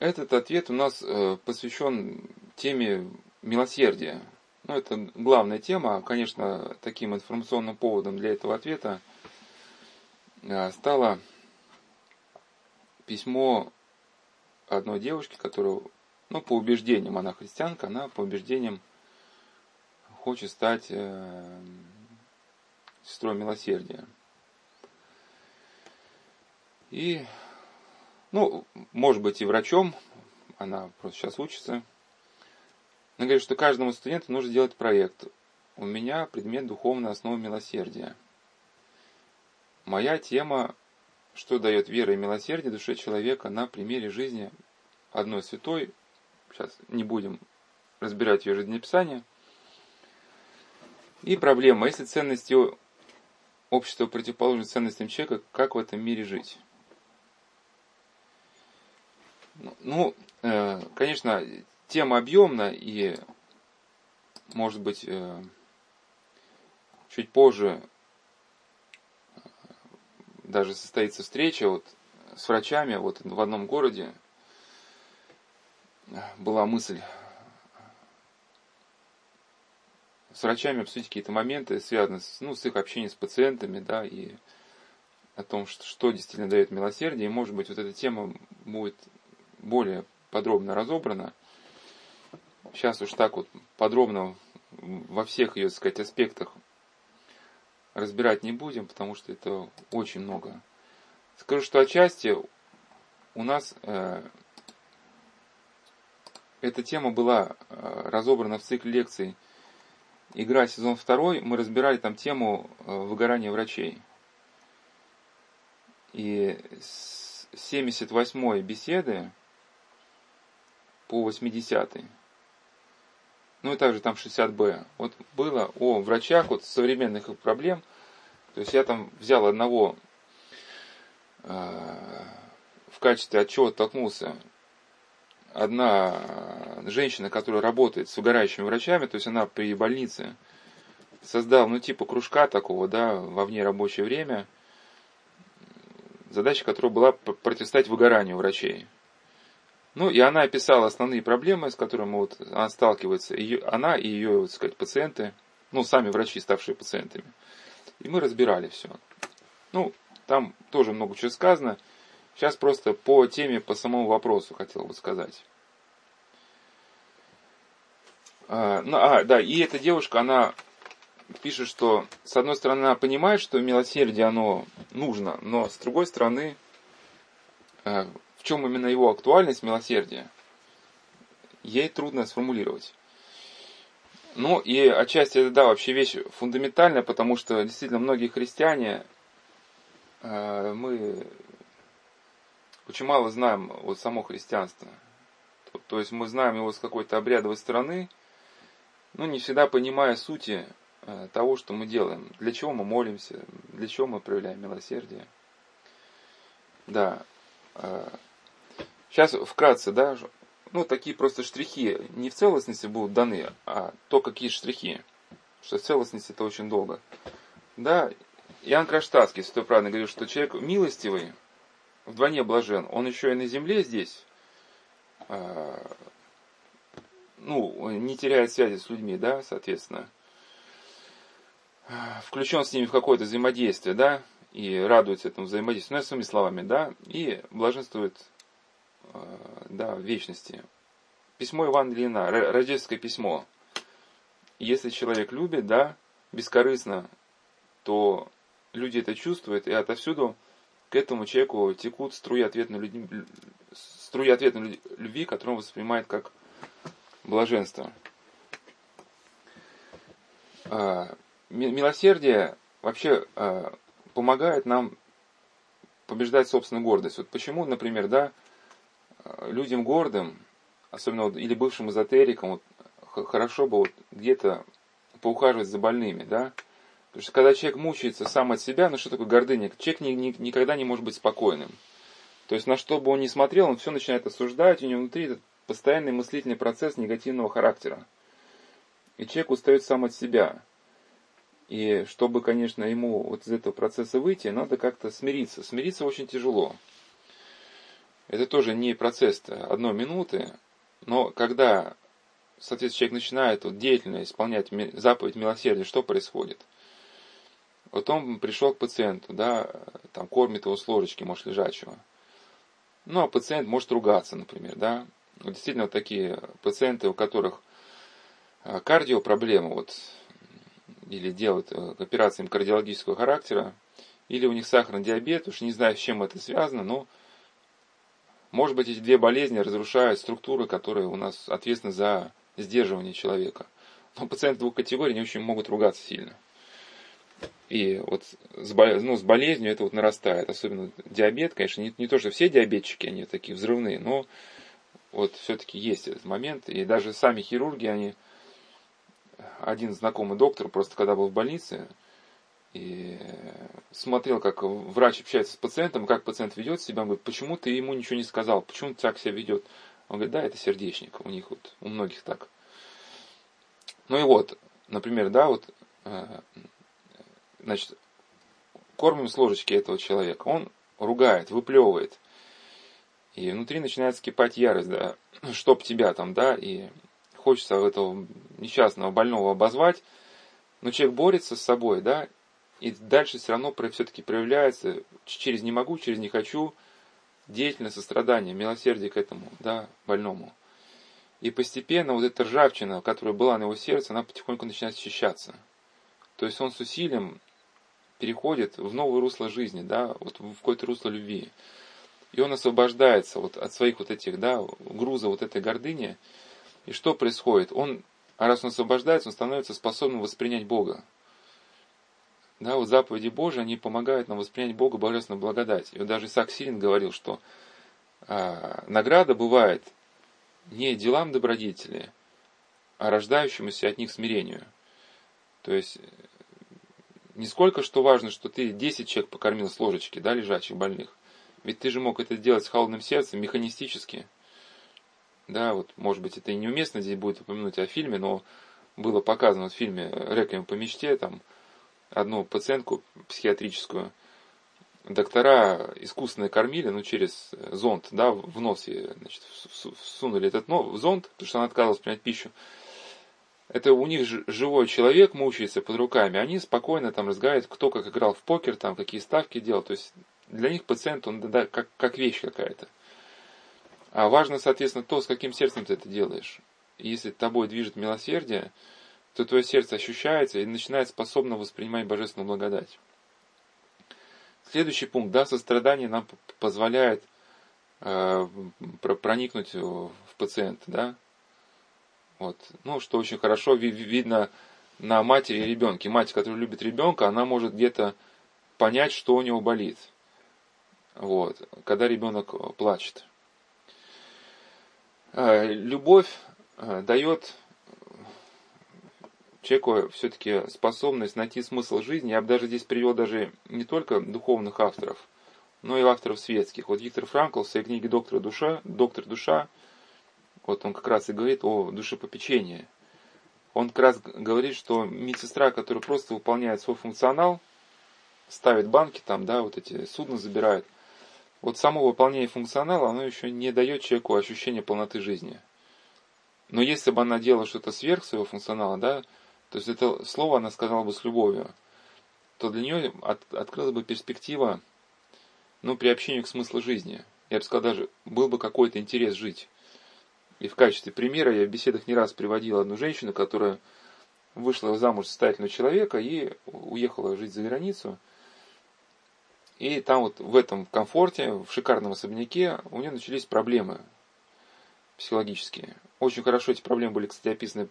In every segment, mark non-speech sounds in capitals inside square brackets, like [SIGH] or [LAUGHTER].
Этот ответ у нас э, посвящен теме милосердия. Ну, это главная тема. Конечно, таким информационным поводом для этого ответа э, стало письмо одной девушки, которая, ну, по убеждениям, она христианка, она по убеждениям хочет стать э, сестрой милосердия. И, ну, может быть, и врачом, она просто сейчас учится. Она говорит, что каждому студенту нужно делать проект. У меня предмет духовной основы милосердия. Моя тема, что дает вера и милосердие душе человека на примере жизни одной святой. Сейчас не будем разбирать ее жизнеописание. И проблема, если ценности общества противоположны ценностям человека, как в этом мире жить? Ну, э, конечно, тема объемна и, может быть, э, чуть позже э, даже состоится встреча вот с врачами вот в одном городе. Была мысль с врачами обсудить какие-то моменты, связанные с, ну, с их общением с пациентами, да, и о том, что, что действительно дает милосердие. И, может быть, вот эта тема будет более подробно разобрана. Сейчас уж так вот подробно во всех ее, так сказать, аспектах разбирать не будем, потому что это очень много. Скажу, что отчасти у нас э, эта тема была э, разобрана в цикле лекций «Игра сезон второй». Мы разбирали там тему э, выгорания врачей. И с 78-й беседы по 80 -й. Ну и также там 60Б. Вот было о врачах, вот современных их проблем. То есть я там взял одного э, в качестве отчета толкнулся одна женщина, которая работает с угорающими врачами, то есть она при больнице создала, ну, типа кружка такого, да, во вне рабочее время, задача которая была противостоять выгоранию врачей. Ну, и она описала основные проблемы, с которыми вот она сталкивается, ее, она и ее, вот сказать, пациенты, ну, сами врачи, ставшие пациентами. И мы разбирали все. Ну, там тоже много чего сказано. Сейчас просто по теме, по самому вопросу хотел бы сказать. А, ну, а, да, и эта девушка, она пишет, что с одной стороны она понимает, что милосердие оно нужно, но с другой стороны а, в чем именно его актуальность милосердия, ей трудно сформулировать. Ну и отчасти это, да, вообще вещь фундаментальная, потому что действительно многие христиане, э, мы очень мало знаем вот само христианство. То, то есть мы знаем его с какой-то обрядовой стороны, но не всегда понимая сути э, того, что мы делаем. Для чего мы молимся, для чего мы проявляем милосердие. Да. Э, Сейчас вкратце, да, ну, такие просто штрихи не в целостности будут даны, а то, какие штрихи. Что в целостности это очень долго. Да, Иоанн Кронштадтский, святой правильно говорит, что человек милостивый, вдвойне блажен, он еще и на земле здесь, э, ну, не теряет связи с людьми, да, соответственно, включен с ними в какое-то взаимодействие, да, и радуется этому взаимодействию, ну, своими словами, да, и блаженствует Э, да, вечности. Письмо Ивана Ильина, рождественское письмо. Если человек любит, да, бескорыстно, то люди это чувствуют, и отовсюду к этому человеку текут струи ответной, любви, струи ответной любви, которую он воспринимает как блаженство. А, милосердие вообще а, помогает нам побеждать собственную гордость. Вот почему, например, да, людям гордым, особенно вот, или бывшим эзотерикам, вот, хорошо бы вот где-то поухаживать за больными, да? Потому что когда человек мучается сам от себя, ну что такое гордыня? Человек ни, ни, никогда не может быть спокойным. То есть на что бы он ни смотрел, он все начинает осуждать, у него внутри этот постоянный мыслительный процесс негативного характера. И человек устает сам от себя. И чтобы, конечно, ему вот из этого процесса выйти, надо как-то смириться. Смириться очень тяжело. Это тоже не процесс одной минуты, но когда, соответственно, человек начинает вот, деятельно исполнять заповедь милосердия, что происходит? Вот он пришел к пациенту, да, там кормит его с ложечки, может, лежачего. Ну, а пациент может ругаться, например, да. Вот действительно, вот такие пациенты, у которых а, кардиопроблемы, вот, или делают э, операции кардиологического характера, или у них сахарный диабет, уж не знаю, с чем это связано, но может быть, эти две болезни разрушают структуры, которые у нас ответственны за сдерживание человека. Но пациенты двух категорий не очень могут ругаться сильно. И вот с, ну, с болезнью это вот нарастает, особенно диабет, конечно, не, не то, что все диабетчики, они такие взрывные, но вот все-таки есть этот момент. И даже сами хирурги, они, один знакомый доктор, просто когда был в больнице, и смотрел, как врач общается с пациентом, как пациент ведет себя, он говорит, почему ты ему ничего не сказал, почему он так себя ведет? Он говорит, да, это сердечник, у них вот, у многих так. Ну и вот, например, да, вот, э, значит, кормим с ложечки этого человека, он ругает, выплевывает, и внутри начинает скипать ярость, да, [CLEARS THROAT] чтоб тебя там, да, и хочется этого несчастного больного обозвать, но человек борется с собой, да, и дальше все равно все-таки проявляется через не могу, через не хочу, деятельное сострадание, милосердие к этому да, больному. И постепенно вот эта ржавчина, которая была на его сердце, она потихоньку начинает очищаться. То есть он с усилием переходит в новое русло жизни, да, вот в какое-то русло любви. И он освобождается вот от своих вот этих, да, груза вот этой гордыни. И что происходит? Он, а раз он освобождается, он становится способным воспринять Бога. Да, вот заповеди Божии, они помогают нам воспринять Бога божественную благодать. И вот даже Исаак Сирин говорил, что а, награда бывает не делам добродетели, а рождающемуся от них смирению. То есть, не сколько что важно, что ты 10 человек покормил с ложечки, да, лежачих, больных. Ведь ты же мог это сделать с холодным сердцем, механистически. Да, вот, может быть, это и неуместно здесь будет упомянуть о фильме, но было показано в фильме «Реквием по мечте», там, одну пациентку психиатрическую, доктора искусственно кормили, ну, через зонд, да, в нос ей, значит, всунули этот ну, зонд, потому что она отказывалась принять пищу. Это у них живой человек мучается под руками, они спокойно там разговаривают, кто как играл в покер, там какие ставки делал, то есть для них пациент, он да, как, как вещь какая-то. А важно, соответственно, то, с каким сердцем ты это делаешь. Если тобой движет милосердие, то твое сердце ощущается и начинает способно воспринимать божественную благодать. Следующий пункт, да, сострадание нам позволяет э, проникнуть в пациента, да. Вот. Ну, что очень хорошо видно на матери и ребенке. Мать, которая любит ребенка, она может где-то понять, что у него болит. Вот, когда ребенок плачет. Э, любовь э, дает человеку все-таки способность найти смысл жизни. Я бы даже здесь привел даже не только духовных авторов, но и авторов светских. Вот Виктор Франкл в своей книге «Доктор душа», «Доктор душа», вот он как раз и говорит о душепопечении. Он как раз говорит, что медсестра, которая просто выполняет свой функционал, ставит банки там, да, вот эти судна забирает, вот само выполнение функционала, оно еще не дает человеку ощущения полноты жизни. Но если бы она делала что-то сверх своего функционала, да, то есть это слово она сказала бы с любовью, то для нее от, открылась бы перспектива, ну, приобщения к смыслу жизни. Я бы сказал, даже был бы какой-то интерес жить. И в качестве примера я в беседах не раз приводил одну женщину, которая вышла замуж состоятельного человека и уехала жить за границу. И там вот в этом комфорте, в шикарном особняке у нее начались проблемы психологические. Очень хорошо эти проблемы были, кстати, описаны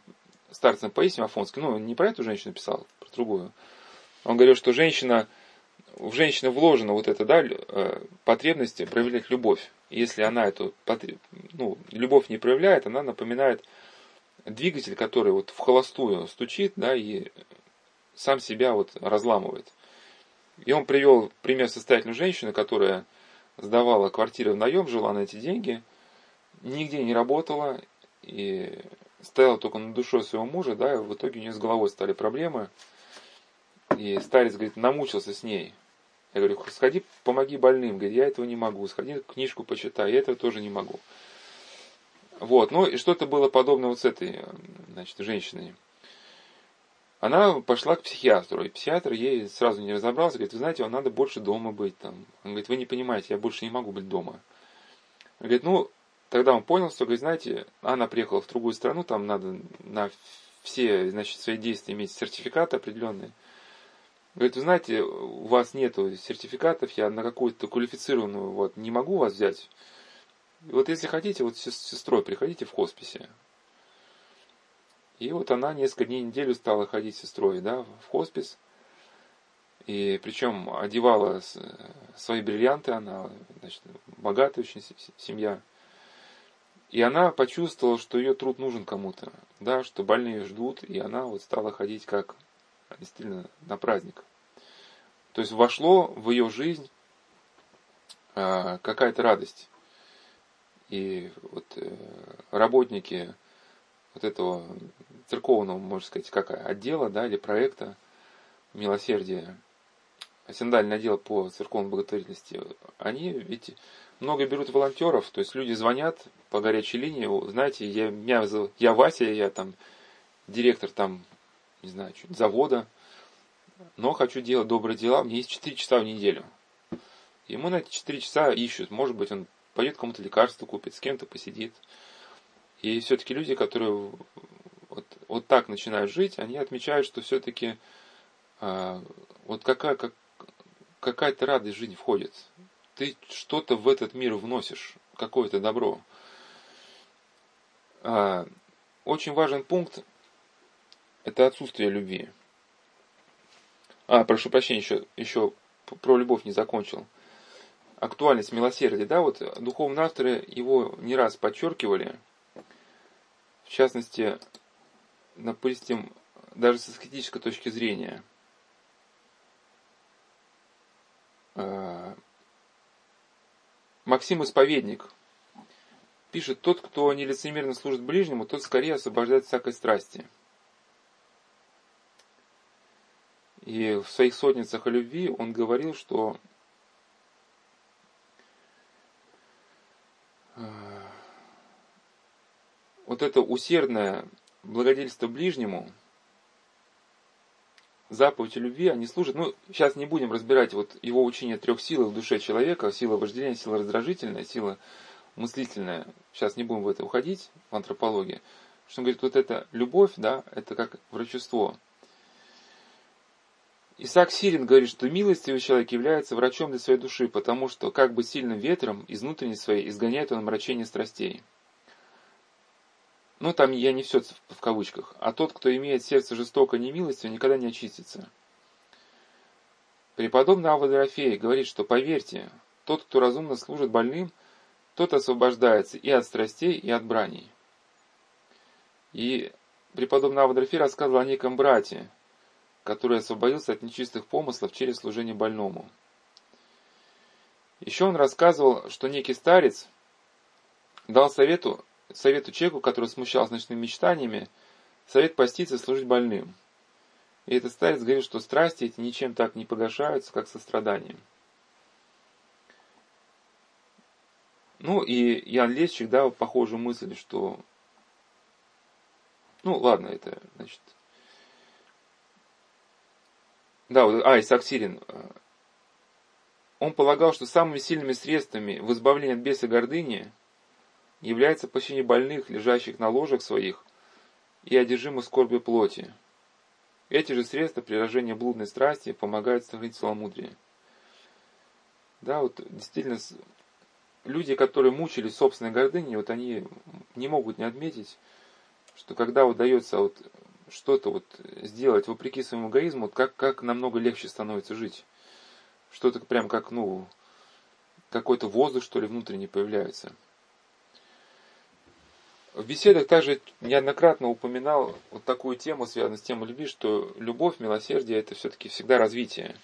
старцем Паисием Афонским, ну, не про эту женщину писал, про другую. Он говорил, что женщина, в женщину вложена вот эта, да, э, потребность проявлять любовь. Если она эту ну, любовь не проявляет, она напоминает двигатель, который вот в холостую стучит, да, и сам себя вот разламывает. И он привел пример состоятельной женщины, которая сдавала квартиры в наем, жила на эти деньги, нигде не работала, и стояла только над душой своего мужа, да, и в итоге у нее с головой стали проблемы. И старец, говорит, намучился с ней. Я говорю, сходи, помоги больным. Говорит, я этого не могу. Сходи, книжку почитай. Я этого тоже не могу. Вот, ну и что-то было подобное вот с этой, значит, женщиной. Она пошла к психиатру, и психиатр ей сразу не разобрался, говорит, вы знаете, вам надо больше дома быть там. Он говорит, вы не понимаете, я больше не могу быть дома. Он говорит, ну, тогда он понял, что, говорит, знаете, она приехала в другую страну, там надо на все, значит, свои действия иметь сертификаты определенные. Говорит, вы знаете, у вас нету сертификатов, я на какую-то квалифицированную вот не могу вас взять. Вот если хотите, вот с сестрой приходите в хосписе. И вот она несколько дней, неделю стала ходить с сестрой, да, в хоспис. И причем одевала свои бриллианты, она, значит, богатая очень семья. И она почувствовала, что ее труд нужен кому-то, да, что больные ждут, и она вот стала ходить как действительно на праздник. То есть вошло в ее жизнь а, какая-то радость. И вот э, работники вот этого церковного, можно сказать, как отдела, да, или проекта милосердия, синдальный отдел по церковной благотворительности, они ведь много берут волонтеров, то есть люди звонят по горячей линии, знаете, я, меня, я Вася, я там директор там, не знаю, завода, но хочу делать добрые дела, мне есть 4 часа в неделю. Ему на эти 4 часа ищут, может быть, он пойдет кому-то лекарство купит, с кем-то посидит. И все-таки люди, которые вот, вот так начинают жить, они отмечают, что все-таки а, вот какая, как, какая-то радость в жизнь входит. Ты что-то в этот мир вносишь, какое-то добро. А, очень важен пункт – это отсутствие любви. А, прошу прощения, еще, еще про любовь не закончил. Актуальность милосердия, да, вот духовные авторы его не раз подчеркивали. В частности, допустим, даже с эстетической точки зрения. А, Максим Исповедник пишет, тот, кто нелицемерно служит ближнему, тот скорее освобождает всякой страсти – И в своих сотницах о любви он говорил, что э, вот это усердное благодельство ближнему, заповедь любви, они служат, ну, сейчас не будем разбирать вот его учение трех сил в душе человека, сила вожделения, сила раздражительная, сила мыслительная, сейчас не будем в это уходить, в антропологии, что он говорит, вот эта любовь, да, это как врачество – Исаак Сирин говорит, что милостивый человек является врачом для своей души, потому что как бы сильным ветром из внутренней своей изгоняет он мрачение страстей. Ну, там я не все в кавычках. А тот, кто имеет сердце жестоко немилостивое, никогда не очистится. Преподобный Авва говорит, что поверьте, тот, кто разумно служит больным, тот освобождается и от страстей, и от браней. И преподобный Авва Дорофей рассказывал о неком брате, который освободился от нечистых помыслов через служение больному. Еще он рассказывал, что некий старец дал совету, совету человеку, который смущался ночными мечтаниями, совет поститься и служить больным. И этот старец говорил, что страсти эти ничем так не погашаются, как состраданием. Ну и Ян Лесчик дал похожую мысль, что... Ну ладно, это, значит, да, вот, а, Исаак Сирин. Он полагал, что самыми сильными средствами в избавлении от беса гордыни является посещение больных, лежащих на ложах своих, и одержимых скорби плоти. Эти же средства при рождении блудной страсти помогают сохранить целомудрие. Да, вот действительно, люди, которые мучились собственной гордыней, вот они не могут не отметить, что когда удается вот что-то вот сделать вопреки своему эгоизму, вот как, как намного легче становится жить. Что-то прям как, ну, какой-то воздух, что ли, внутренний появляется. В беседах также неоднократно упоминал вот такую тему, связанную с темой любви, что любовь, милосердие – это все-таки всегда развитие.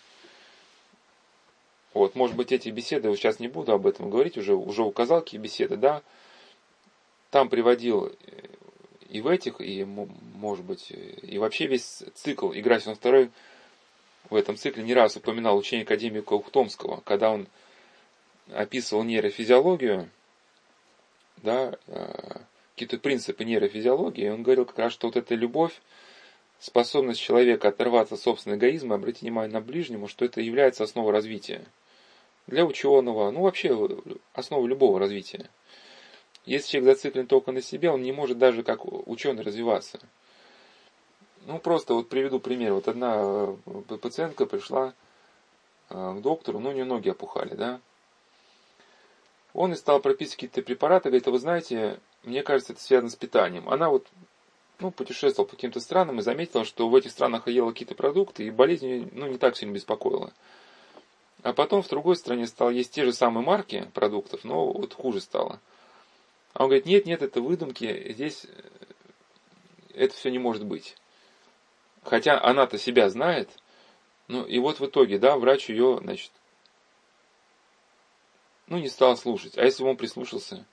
Вот, может быть, эти беседы, вот сейчас не буду об этом говорить, уже, уже указал какие беседы, да, там приводил и в этих, и, может быть, и вообще весь цикл «Игра сезон второй» в этом цикле не раз упоминал учение академика Ухтомского, когда он описывал нейрофизиологию, да, э, какие-то принципы нейрофизиологии, он говорил как раз, что вот эта любовь, способность человека оторваться от собственного эгоизма, обратить внимание на ближнему, что это является основой развития. Для ученого, ну вообще основой любого развития. Если человек зациклен только на себе, он не может даже как ученый развиваться. Ну, просто вот приведу пример. Вот одна э, пациентка пришла э, к доктору, ну, у нее ноги опухали, да. Он и стал прописывать какие-то препараты, говорит, а вы знаете, мне кажется, это связано с питанием. Она вот ну, путешествовала по каким-то странам и заметила, что в этих странах ела какие-то продукты, и болезнь ну, не так сильно беспокоила. А потом в другой стране стал есть те же самые марки продуктов, но вот хуже стало. А он говорит, нет, нет, это выдумки, здесь э, это все не может быть. Хотя она-то себя знает, ну и вот в итоге, да, врач ее, значит, ну не стал слушать. А если бы он прислушался,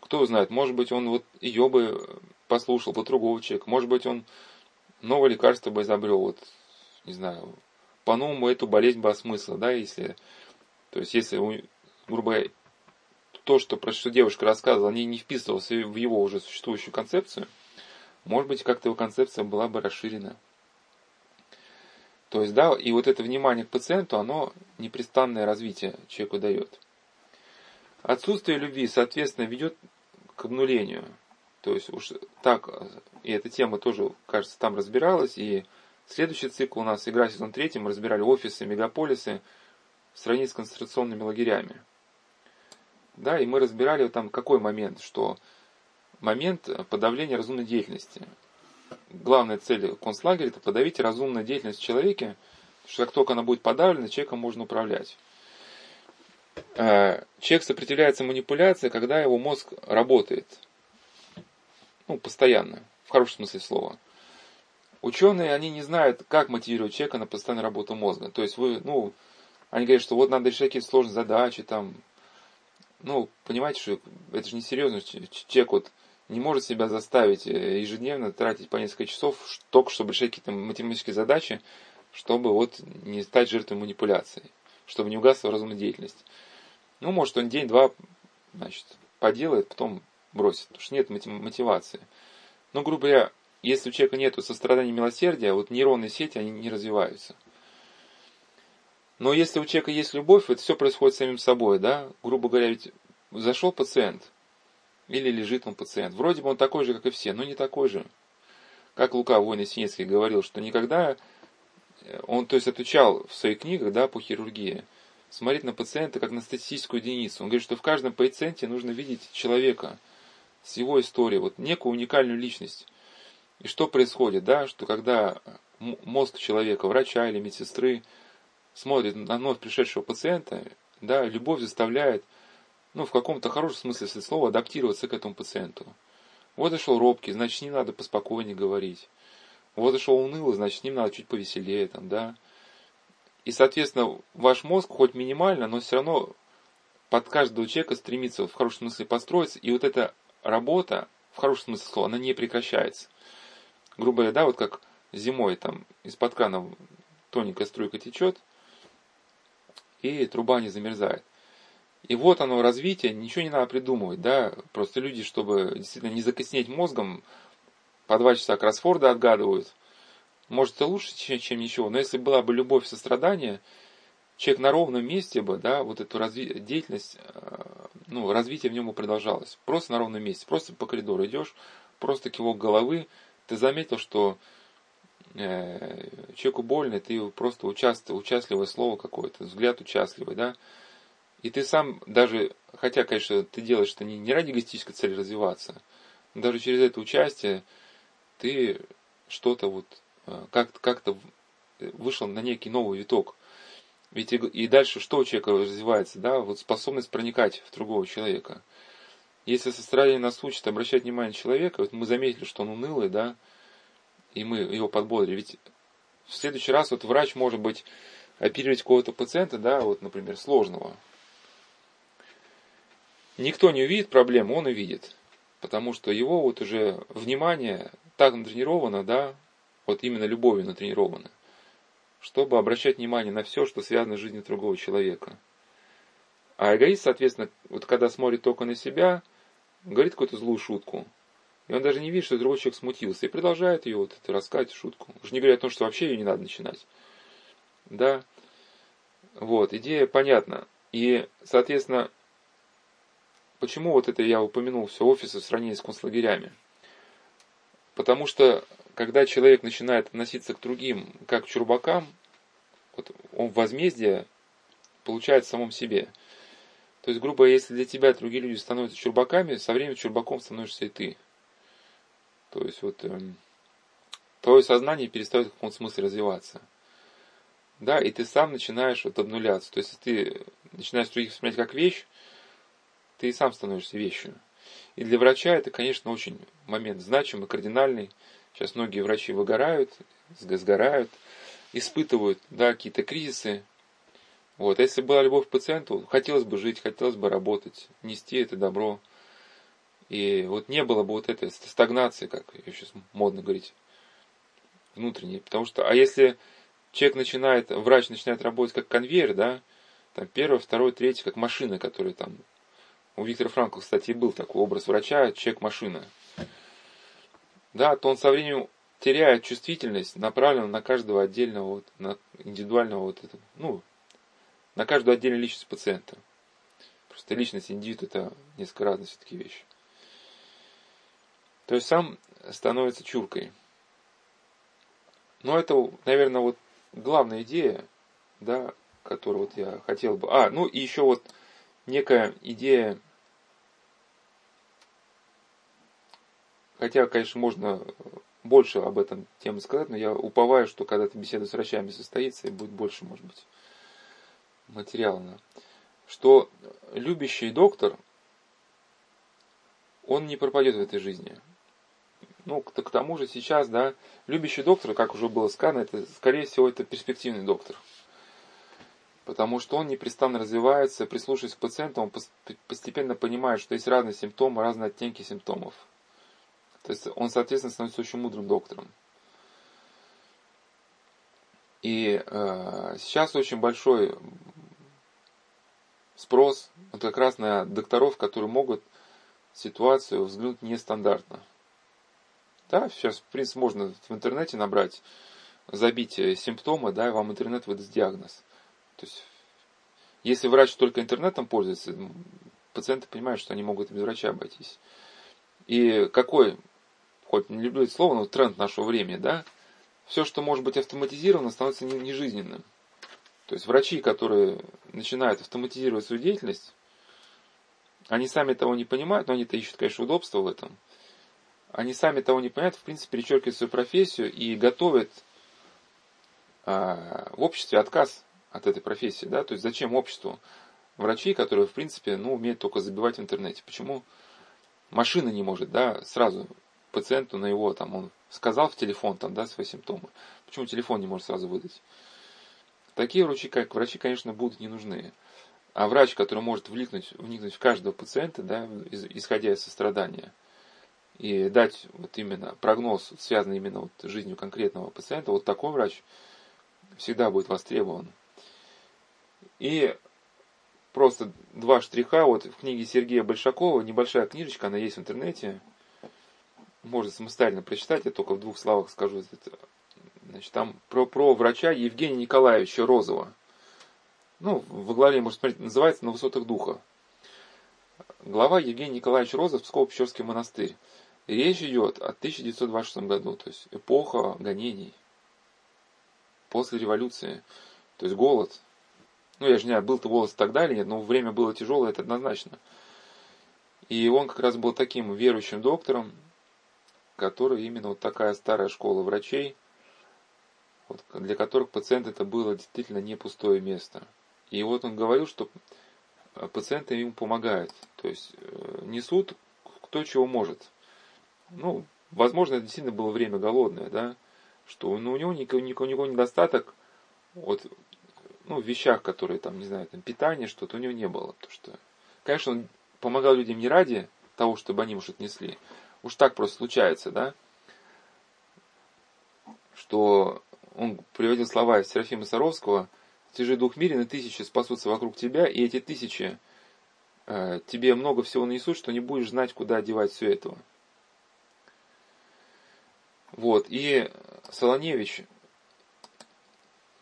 кто знает, может быть, он вот ее бы послушал, бы другого человека, может быть, он новое лекарство бы изобрел, вот, не знаю, по-новому эту болезнь бы осмыслил, да, если, то есть, если, грубо говоря, то, что, про что девушка рассказывала, не, не вписывалось в его уже существующую концепцию, может быть, как-то его концепция была бы расширена. То есть, да, и вот это внимание к пациенту, оно непрестанное развитие человеку дает. Отсутствие любви, соответственно, ведет к обнулению. То есть уж так, и эта тема тоже, кажется, там разбиралась, и следующий цикл у нас, игра сезон третий, мы разбирали офисы, мегаполисы в сравнении с концентрационными лагерями. Да, и мы разбирали там какой момент, что момент подавления разумной деятельности. Главная цель концлагеря – это подавить разумную деятельность в человеке, что как только она будет подавлена, человеком можно управлять. Э, человек сопротивляется манипуляции, когда его мозг работает. Ну, постоянно, в хорошем смысле слова. Ученые, они не знают, как мотивировать человека на постоянную работу мозга. То есть вы, ну, они говорят, что вот надо решать какие-то сложные задачи, там, ну, понимаете, что это же не серьезно. Человек вот не может себя заставить э, ежедневно тратить по несколько часов только чтобы решать какие-то математические задачи, чтобы вот не стать жертвой манипуляции, чтобы не угасла разумная деятельность. Ну, может, он день-два, значит, поделает, потом бросит, потому что нет мотивации. Но, грубо говоря, если у человека нет сострадания и милосердия, вот нейронные сети, они не развиваются. Но если у человека есть любовь, это все происходит самим собой, да? Грубо говоря, ведь зашел пациент, или лежит он пациент. Вроде бы он такой же, как и все, но не такой же. Как Лука Война Синецкий говорил, что никогда, э, он то есть отучал в своих книгах, да, по хирургии, смотреть на пациента как на статистическую единицу. Он говорит, что в каждом пациенте нужно видеть человека с его историей, вот некую уникальную личность. И что происходит, да, что когда мозг человека, врача или медсестры, смотрит на вновь пришедшего пациента, да, любовь заставляет, ну, в каком-то хорошем смысле слова, адаптироваться к этому пациенту. Вот зашел робкий, значит, ним надо поспокойнее говорить. Вот зашел унылый, значит, с ним надо чуть повеселее, там, да. И, соответственно, ваш мозг хоть минимально, но все равно под каждого человека стремится в хорошем смысле построиться. И вот эта работа, в хорошем смысле слова, она не прекращается. Грубо говоря, да, вот как зимой там из-под крана тоненькая струйка течет, и труба не замерзает. И вот оно развитие, ничего не надо придумывать, да, просто люди, чтобы действительно не закоснеть мозгом, по два часа кроссфорда отгадывают – может, это лучше, чем, чем ничего, но если была бы любовь сострадание, человек на ровном месте бы, да, вот эту разви- деятельность, э, ну, развитие в нем бы продолжалось. Просто на ровном месте, просто по коридору идешь, просто кивок головы, ты заметил, что э, человеку больно, ты просто участвуй, участливое слово какое-то, взгляд участливый, да, и ты сам даже, хотя, конечно, ты делаешь это не, не ради эгоистической цели развиваться, но даже через это участие ты что-то вот Э, как-то как вышел на некий новый виток. Ведь и, и дальше что у человека развивается, да, вот способность проникать в другого человека. Если сострадание нас учит обращать внимание человека, вот мы заметили, что он унылый, да, и мы его подбодрили. Ведь в следующий раз вот врач может быть оперировать какого-то пациента, да, вот, например, сложного. Никто не увидит проблему, он увидит. Потому что его вот уже внимание так натренировано, да, вот именно любовью натренированы, чтобы обращать внимание на все, что связано с жизнью другого человека. А эгоист, соответственно, вот когда смотрит только на себя, говорит какую-то злую шутку, и он даже не видит, что другой человек смутился, и продолжает ее вот это рассказать шутку. Уже не говоря о том, что вообще ее не надо начинать. Да, вот, идея понятна. И, соответственно, почему вот это я упомянул все офисы в сравнении с концлагерями? Потому что, когда человек начинает относиться к другим, как к чурбакам, вот он возмездие получает в самом себе. То есть, грубо, если для тебя другие люди становятся чурбаками, со временем чурбаком становишься и ты. То есть, вот, эм, твое сознание перестает в каком-то смысле развиваться. Да, и ты сам начинаешь вот обнуляться. То есть, если ты начинаешь других воспринимать как вещь, ты и сам становишься вещью. И для врача это, конечно, очень момент значимый, кардинальный. Сейчас многие врачи выгорают, сгорают, испытывают да, какие-то кризисы. Вот. А если была любовь к пациенту, хотелось бы жить, хотелось бы работать, нести это добро. И вот не было бы вот этой стагнации, как ее сейчас модно говорить, внутренней. Потому что, а если человек начинает, врач начинает работать как конвейер, да, там первый, второй, третий, как машина, которая там... У Виктора Франкла, кстати, был такой образ врача, человек-машина. Да, то он со временем теряет чувствительность, направленную на каждого отдельного, вот, на индивидуального вот этого, ну, на каждую отдельную личность пациента. Просто личность, индивид это несколько разные все-таки вещи. То есть сам становится чуркой. Но это, наверное, вот главная идея, да, которую вот я хотел бы... А, ну и еще вот некая идея, хотя, конечно, можно больше об этом теме сказать, но я уповаю, что когда-то беседа с врачами состоится, и будет больше, может быть, материала. Что любящий доктор, он не пропадет в этой жизни. Ну, к, к тому же сейчас, да, любящий доктор, как уже было сказано, это, скорее всего, это перспективный доктор. Потому что он непрестанно развивается, прислушиваясь к пациенту, он постепенно понимает, что есть разные симптомы, разные оттенки симптомов. То есть он, соответственно, становится очень мудрым доктором. И э, сейчас очень большой спрос вот как раз на докторов, которые могут ситуацию взглянуть нестандартно. Да, сейчас, в принципе, можно в интернете набрать, забить э, симптомы, да, и вам интернет выдаст диагноз. То есть, если врач только интернетом пользуется, пациенты понимают, что они могут без врача обойтись. И какой, хоть не люблю это слово, но тренд нашего времени, да, все, что может быть автоматизировано, становится нежизненным. То есть врачи, которые начинают автоматизировать свою деятельность, они сами того не понимают, но они-то ищут, конечно, удобства в этом – они сами того не понимают, в принципе, перечеркивают свою профессию и готовят а, в обществе отказ от этой профессии. Да? То есть зачем обществу врачей, которые, в принципе, ну, умеют только забивать в интернете? Почему машина не может да, сразу пациенту на его, там, он сказал в телефон там, да, свои симптомы. Почему телефон не может сразу выдать? Такие врачи, как врачи, конечно, будут не нужны. А врач, который может вникнуть, вникнуть в каждого пациента, да, исходя из сострадания – и дать вот именно прогноз, связанный именно вот с жизнью конкретного пациента, вот такой врач всегда будет востребован. И просто два штриха, вот в книге Сергея Большакова, небольшая книжечка, она есть в интернете, можно самостоятельно прочитать, я только в двух словах скажу. Значит, там про, про врача Евгения Николаевича Розова. Ну, во главе, можно смотреть, называется «На высотах духа». Глава Евгений Николаевич Розов, Псково-Печорский монастырь. Речь идет о 1926 году, то есть эпоха гонений. После революции. То есть голод. Ну, я же не знаю, был-то голод тогда или нет, но время было тяжелое, это однозначно. И он как раз был таким верующим доктором, который именно вот такая старая школа врачей, вот, для которых пациент это было действительно не пустое место. И вот он говорил, что пациенты ему помогают. То есть э, несут кто чего может ну, возможно, это действительно было время голодное, да, что ну, у него никакого, никакого недостаток вот, ну, в вещах, которые там, не знаю, там, питание, что-то у него не было. Потому что, конечно, он помогал людям не ради того, чтобы они уж отнесли. Уж так просто случается, да, что он приводил слова из Серафима Саровского, «Ты дух мирен, и тысячи спасутся вокруг тебя, и эти тысячи э, тебе много всего нанесут, что не будешь знать, куда одевать все этого». Вот, и Солоневич,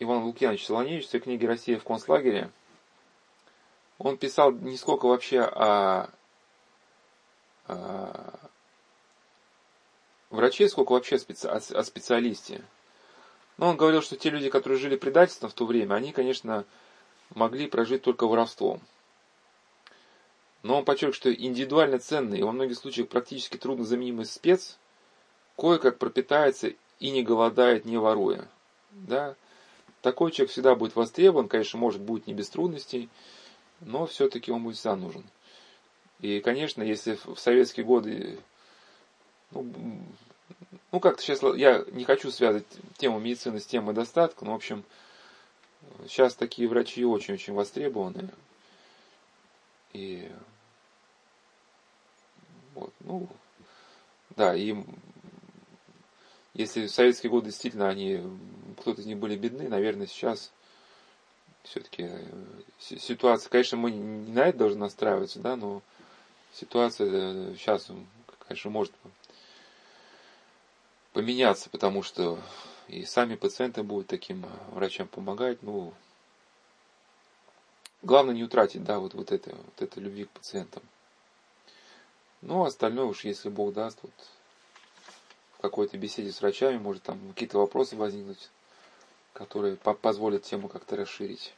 Иван Лукьянович Солоневич в своей книге «Россия в концлагере», он писал не сколько вообще о, о враче, сколько вообще о специалисте. Но он говорил, что те люди, которые жили предательством в то время, они, конечно, могли прожить только воровством. Но он подчеркивает, что индивидуально ценный и во многих случаях практически трудно заменимый спец кое-как пропитается и не голодает, не воруя. Да? Такой человек всегда будет востребован, конечно, может, будет не без трудностей, но все-таки он будет всегда нужен. И, конечно, если в советские годы, ну, ну как-то сейчас я не хочу связать тему медицины с темой достатка, но, в общем, сейчас такие врачи очень-очень востребованы. И вот, ну, да, и если в советские годы действительно они, кто-то из них были бедны, наверное, сейчас все-таки э, ситуация, конечно, мы не на это должны настраиваться, да, но ситуация сейчас, э, конечно, может поменяться, потому что и сами пациенты будут таким врачам помогать, ну, главное не утратить, да, вот, вот это, вот это любви к пациентам. Ну, а остальное уж, если Бог даст, вот, в какой-то беседе с врачами, может, там какие-то вопросы возникнуть, которые позволят тему как-то расширить.